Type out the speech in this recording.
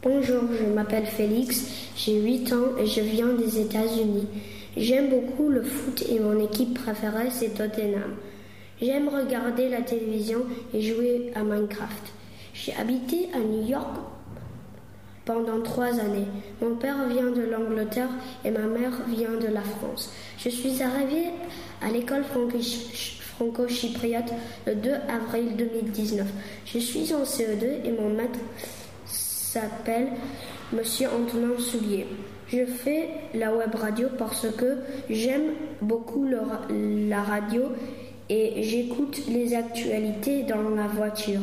Bonjour, je m'appelle Félix, j'ai 8 ans et je viens des États-Unis. J'aime beaucoup le foot et mon équipe préférée c'est Tottenham. J'aime regarder la télévision et jouer à Minecraft. J'ai habité à New York pendant trois années. Mon père vient de l'Angleterre et ma mère vient de la France. Je suis arrivée à l'école franco-chypriote le 2 avril 2019. Je suis en CE2 et mon maître s'appelle Monsieur Antonin Soulier. Je fais la web radio parce que j'aime beaucoup la radio et j'écoute les actualités dans la voiture.